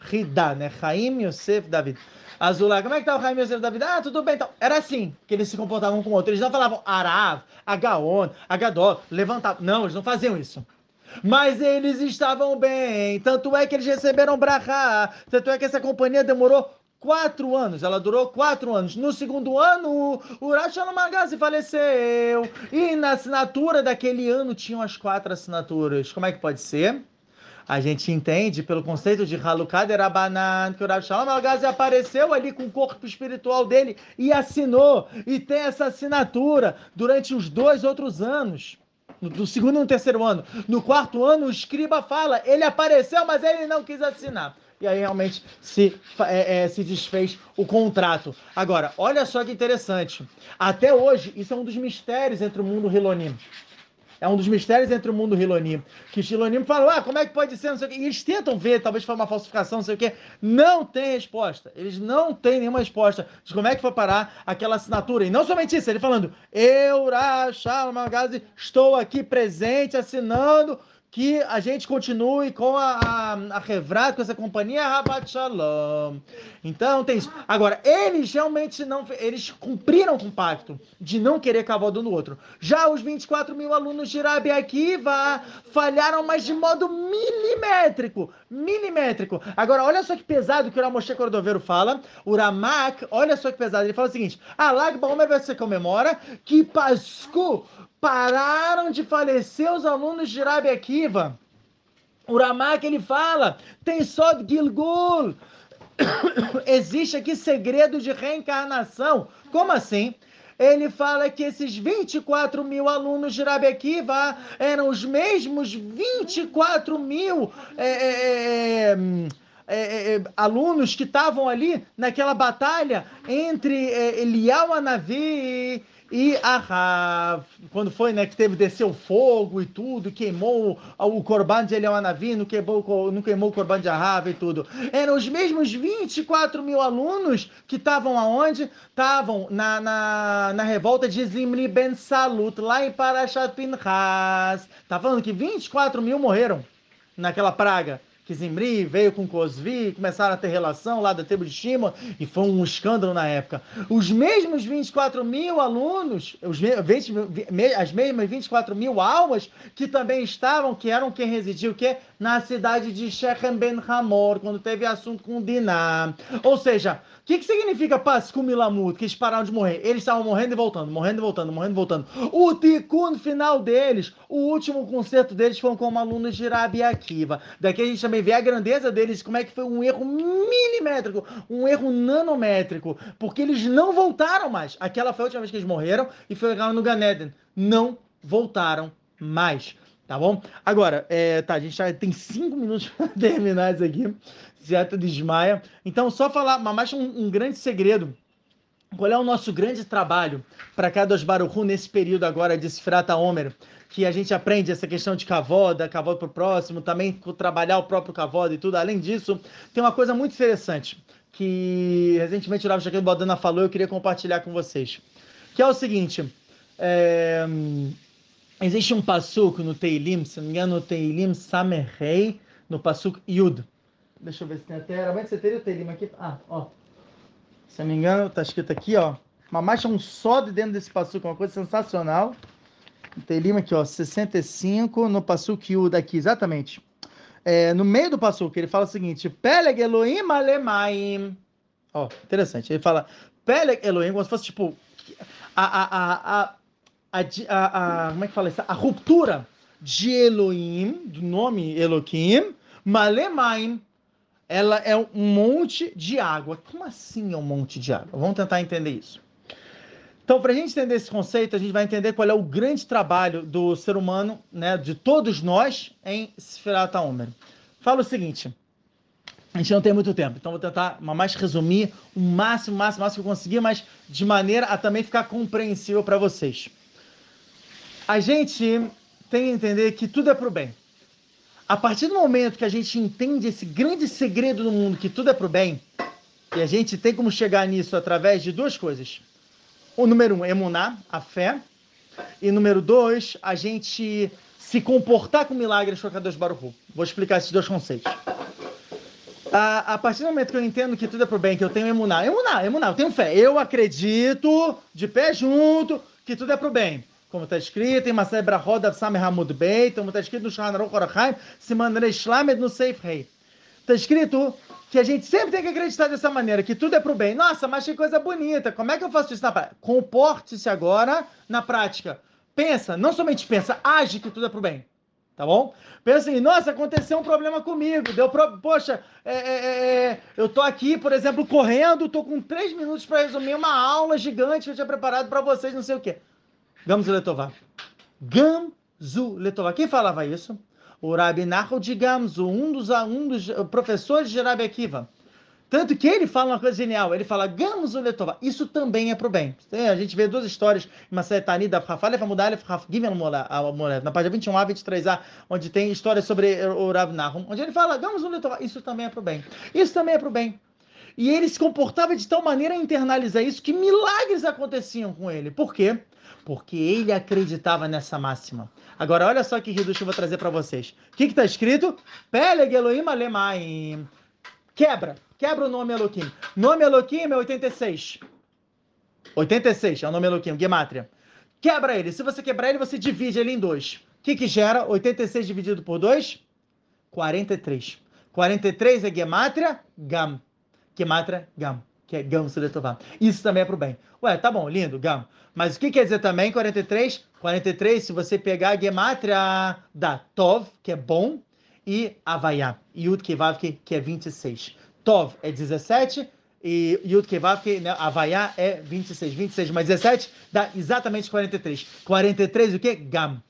Ridá, né? Jaime Yosef David. Azulá, como é que tá o Jaime Yosef David? Ah, tudo bem. Então, era assim que eles se comportavam com o outro. Eles não falavam Arav, Agaon, Agadol, levantavam. Não, eles não faziam isso. Mas eles estavam bem. Tanto é que eles receberam brahá. Tanto é que essa companhia demorou quatro anos. Ela durou quatro anos. No segundo ano, o Rachel Magazi faleceu. E na assinatura daquele ano tinham as quatro assinaturas. Como é que pode ser? A gente entende pelo conceito de Halukad Erabanan que o Rav Shalom apareceu ali com o corpo espiritual dele e assinou. E tem essa assinatura durante os dois outros anos no segundo e no terceiro ano. No quarto ano, o escriba fala, ele apareceu, mas ele não quis assinar. E aí realmente se, é, é, se desfez o contrato. Agora, olha só que interessante. Até hoje, isso é um dos mistérios entre o mundo Hilonim. É um dos mistérios entre o mundo Hilonim. Que Hilonim falam, ah, como é que pode ser, não sei o quê. E eles tentam ver, talvez foi uma falsificação, não sei o quê. Não tem resposta. Eles não têm nenhuma resposta de como é que foi parar aquela assinatura. E não somente isso, ele falando, eu, Rachel Magazi, estou aqui presente, assinando que a gente continue com a, a, a Revrat, com essa companhia Rabat Shalom. Então tem isso. Agora, eles realmente não. Eles cumpriram com o pacto de não querer cavar no outro. Já os 24 mil alunos de Rabi Akiva falharam, mas de modo milimétrico. Milimétrico. Agora, olha só que pesado que o Ramoshe Cordoveiro fala. O Ramak, olha só que pesado. Ele fala o seguinte: a Lag Baomer se comemora que Pascu pararam de falecer os alunos de Rabi Akiva. O Ramak ele fala, tem só Gilgul. Existe aqui segredo de reencarnação. Como assim? Ele fala que esses 24 mil alunos de Rabi Akiva eram os mesmos 24 mil é, é, é, é, é, alunos que estavam ali naquela batalha entre é, Elial Anavi e a, quando foi, né, que teve desceu fogo e tudo, queimou o corban de Eliel Anavi, não queimou, não queimou o corban de Ahava e tudo. Eram os mesmos 24 mil alunos que estavam aonde? Estavam na, na, na revolta de Zimri Ben Salut, lá em Parashat Pinchas. Tá falando que 24 mil morreram naquela praga que Zimri veio com Cosvi, começaram a ter relação lá da tribo de Shima, e foi um escândalo na época. Os mesmos 24 mil alunos, os 20, as mesmas 24 mil almas que também estavam, que eram quem residiu, que na cidade de Shechem Ben Hamor, quando teve assunto com Diná. Ou seja, o que, que significa Pascum Milamut? Que eles pararam de morrer. Eles estavam morrendo e voltando, morrendo e voltando, morrendo e voltando. O tikkun final deles, o último concerto deles foi como alunos de Rabi Akiva. Daqui a gente também vê a grandeza deles, como é que foi um erro milimétrico, um erro nanométrico, porque eles não voltaram mais. Aquela foi a última vez que eles morreram e foi no Ganeden. Não voltaram mais. Tá bom? Agora, é, tá, a gente já tem cinco minutos para terminar isso aqui. Zeta desmaia. Então, só falar, mas um, um grande segredo. Qual é o nosso grande trabalho para cada Baruchu nesse período agora de Sfirata Omer? Que a gente aprende essa questão de cavoda, cavoda para o próximo, também trabalhar o próprio cavoda e tudo. Além disso, tem uma coisa muito interessante que recentemente o Rav Jaquet Bodana falou e eu queria compartilhar com vocês. Que é o seguinte. É Existe um passuco no Teilim, se não me engano, no Teilim Samerrei, no passuco Yud. Deixa eu ver se tem até. Realmente você teria o Teilim aqui? Ah, ó. Se não me engano, tá escrito aqui, ó. Uma marcha um só de dentro desse passuco, uma coisa sensacional. Teilim aqui, ó, 65, no passuco Yud aqui, exatamente. É, no meio do passuco, ele fala o seguinte: Peleg Elohim Alemaim. Ó, interessante. Ele fala Peleg Elohim, como se fosse tipo. A, a, a, a a, a, a, como é que fala isso? A ruptura de Elohim, do nome Elohim, Malemaim, ela é um monte de água. Como assim é um monte de água? Vamos tentar entender isso. Então, para a gente entender esse conceito, a gente vai entender qual é o grande trabalho do ser humano, né, de todos nós, em Sfirat Omer. Fala o seguinte, a gente não tem muito tempo, então vou tentar mais resumir o máximo, máximo, máximo que eu conseguir, mas de maneira a também ficar compreensível para vocês a gente tem que entender que tudo é para o bem. A partir do momento que a gente entende esse grande segredo do mundo, que tudo é para o bem, e a gente tem como chegar nisso através de duas coisas. O número um, emunar, a fé. E número dois, a gente se comportar com milagres com a Kadosh Baruch Vou explicar esses dois conceitos. A, a, partir do momento que eu entendo que tudo é pro bem, que eu tenho emunar, emunar, emunar, eu tenho fé, eu acredito, de pé junto, que tudo é pro bem como está escrito em Masai Brahod Avsam Hamud Beit, como está escrito no Shulchan Aruch Orachaim, Siman Reishlamed no Seif Rei. Está escrito que a gente sempre tem que acreditar dessa maneira, que tudo é para o bem. Nossa, mas que coisa bonita, como é que eu faço isso na prática? Comporte-se agora na prática. Pensa, não somente pensa, age que tudo é para o bem. Tá bom? Pensa assim, nossa, aconteceu um problema comigo. Deu pro... Poxa, é, é, é, é eu tô aqui, por exemplo, correndo, tô com três minutos para resumir uma aula gigante que eu tinha preparado para vocês, não sei o quê. Gamzu Letová. Gamzu Letová. Quem falava isso? O Rabi Nachal de Gamzu, um dos, um dos professores de Rabi Akiva. Tanto que ele fala uma coisa genial, ele fala Gamzu Letová. Isso também é para o bem. A gente vê duas histórias, uma Setani da Rafalef Amudalef Gimel na página 21a, 23a, onde tem histórias sobre o Rabi onde ele fala Gamzu Letová. Isso também é para o bem. Isso também é para o bem. E ele se comportava de tal maneira a internalizar isso que milagres aconteciam com ele. Por quê? Porque ele acreditava nessa máxima. Agora, olha só que Hidush eu vou trazer para vocês. O que está escrito? Peleg Elohim Alemaim. Quebra. Quebra o nome Elohim. Nome Elohim é 86. 86 é o nome Elohim, Gematria. Quebra ele. Se você quebrar ele, você divide ele em dois. O que, que gera 86 dividido por 2? 43. 43 é Gematria, Gam. Gematria, Gam que é Gam Suletová. Isso também é para o bem. Ué, tá bom, lindo, Gam. Mas o que quer dizer também 43? 43, se você pegar a Gematria da Tov, que é bom, e Havaiá, Yud Kevav, que é 26. Tov é 17, e Yud Kevav, né, Havaiá é 26. 26 mais 17 dá exatamente 43. 43 o que? Gam.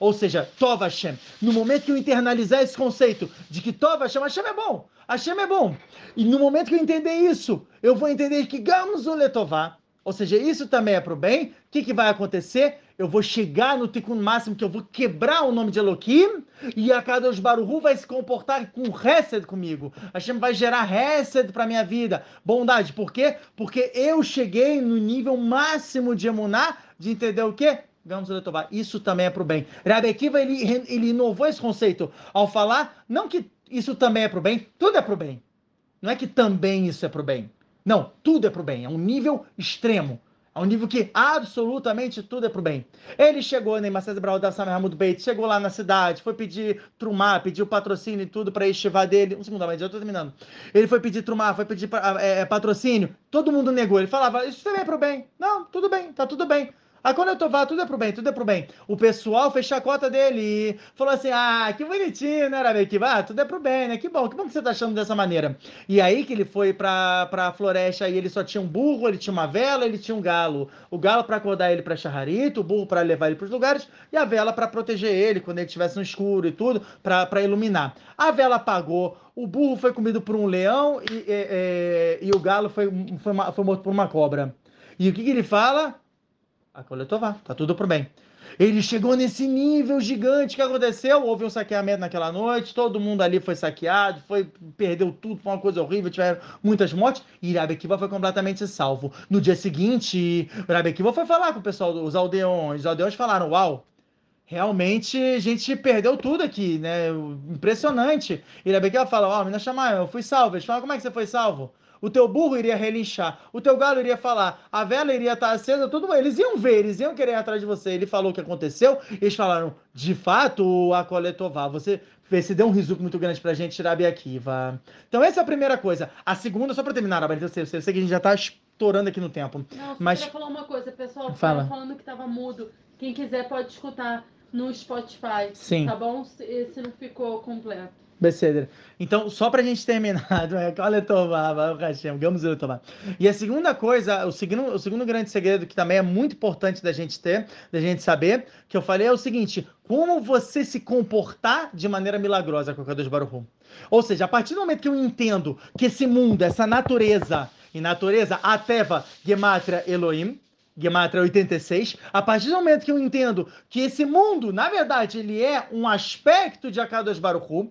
Ou seja, Tov Hashem. No momento que eu internalizar esse conceito de que Tov Hashem, Hashem é bom, Hashem é bom. E no momento que eu entender isso, eu vou entender que Gamos o Letová, ou seja, isso também é para o bem. O que, que vai acontecer? Eu vou chegar no tikkun máximo que eu vou quebrar o nome de Elohim e a Kadosh Baruhu vai se comportar com Hesed comigo. Hashem vai gerar Hesed para minha vida, bondade. Por quê? Porque eu cheguei no nível máximo de emuná, de entender o quê? Vamos. Isso também é para o bem. Rabbi Akiva, ele, ele inovou esse conceito ao falar, não que isso também é para o bem, tudo é para o bem. Não é que também isso é para o bem. Não, tudo é para o bem. É um nível extremo. É um nível que absolutamente tudo é para o bem. Ele chegou, né, Marcelo Brau da Samir Beit, chegou lá na cidade, foi pedir trumar, pediu patrocínio e tudo para estivar dele. Um segundo, mas já estou terminando. Ele foi pedir trumar, foi pedir é, patrocínio. Todo mundo negou. Ele falava, isso também é para o bem. Não, tudo bem, tá tudo bem. Aí quando eu falando, tudo é pro bem, tudo é pro bem. O pessoal fez a cota dele falou assim: ah, que bonitinho, né, Arabeque? Ah, tudo é pro bem, né? Que bom, que bom que você tá achando dessa maneira. E aí que ele foi pra, pra floresta e ele só tinha um burro, ele tinha uma vela, ele tinha um galo. O galo para acordar ele pra charrarito, o burro para levar ele pros lugares e a vela para proteger ele quando ele estivesse no escuro e tudo, para iluminar. A vela apagou, o burro foi comido por um leão e, e, e, e o galo foi, foi, foi morto por uma cobra. E o que, que ele fala? A coletová, tá tudo pro bem. Ele chegou nesse nível gigante que aconteceu, houve um saqueamento naquela noite, todo mundo ali foi saqueado, foi perdeu tudo, foi uma coisa horrível, tiveram muitas mortes, e Akiva foi completamente salvo. No dia seguinte, Akiva foi falar com o pessoal dos aldeões, os aldeões falaram, uau, realmente a gente perdeu tudo aqui, né, impressionante. Irabe Akiva fala, ó, oh, me chamar, eu fui salvo, eles falam, como é que você foi salvo? O teu burro iria relinchar, o teu galo iria falar, a vela iria estar acesa, tudo eles iam ver, eles iam querer ir atrás de você. Ele falou o que aconteceu, eles falaram, de fato, a coletová, você você deu um riso muito grande pra gente, Rabi Akiva. Então essa é a primeira coisa. A segunda, só pra terminar, Rabi, eu sei, eu sei que a gente já tá estourando aqui no tempo.
Não,
mas...
queria falar uma coisa, pessoal,
Fala.
falando que tava mudo. Quem quiser pode escutar no Spotify.
Sim.
Tá bom? Se, se não ficou completo.
Beceder. Então, só para a gente terminar, e a segunda coisa, o segundo, o segundo grande segredo que também é muito importante da gente ter, da gente saber, que eu falei é o seguinte: como você se comportar de maneira milagrosa com o Kadosh Baruch Ou seja, a partir do momento que eu entendo que esse mundo, essa natureza, e natureza, Ateva, Gematria, Elohim, Gematria 86, a partir do momento que eu entendo que esse mundo, na verdade, ele é um aspecto de Akadosh Baruch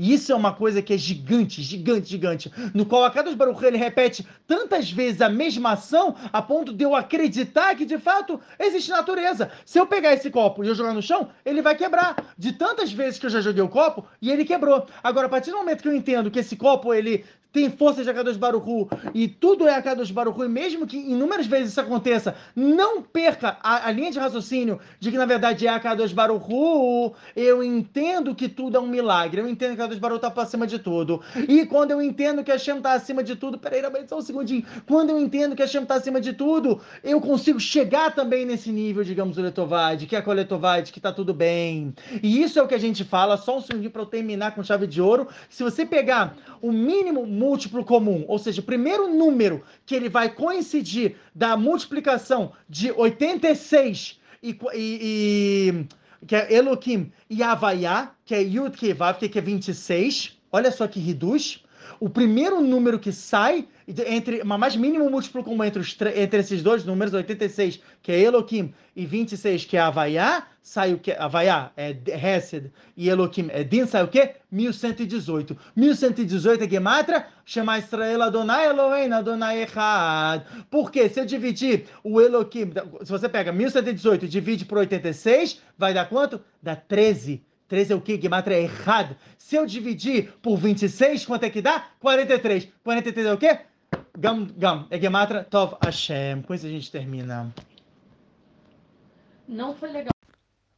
e isso é uma coisa que é gigante, gigante, gigante. No qual a Kadosh Baruch ele repete tantas vezes a mesma ação a ponto de eu acreditar que de fato existe natureza. Se eu pegar esse copo e eu jogar no chão, ele vai quebrar. De tantas vezes que eu já joguei o copo e ele quebrou. Agora, a partir do momento que eu entendo que esse copo ele tem força de Akadosh Baruchu e tudo é Akadosh Baruchu, e mesmo que inúmeras vezes isso aconteça, não perca a, a linha de raciocínio de que na verdade é Akadosh Baruchu, eu entendo que tudo é um milagre, eu entendo que Akadosh Baruchu está acima de tudo. E quando eu entendo que a Hashem está acima de tudo, peraí, só um segundinho, quando eu entendo que a Hashem está acima de tudo, eu consigo chegar também nesse nível, digamos, o Letovade, que é a Coletovade, que está tudo bem. E isso é o que a gente fala, só um segundinho para eu terminar com chave de ouro. Se você pegar o mínimo múltiplo comum, ou seja, o primeiro número que ele vai coincidir da multiplicação de 86 e, e, e que é Elohim e Havaiá, que é Yud Kevav, que é 26. Olha só que reduz. O primeiro número que sai entre mais mínimo múltiplo comum entre, os, entre esses dois números, 86, que é Elohim, e 26, que é Havaiá, sai o que? Havaiá é Hesed e Elohim é Din, sai o quê? 1118. 1118 é Gematra, chama Israel Adonai Elohim Adonai Echad. Por quê? Se eu dividir o Elohim, se você pega 1118 e divide por 86, vai dar quanto? Dá 13. 13 é o quê? Gematria é errado. Se eu dividir por 26, quanto é que dá? 43. 43 é o quê? Gam, gam. É Gematra Tov Hashem. Com isso a gente termina.
Não foi legal.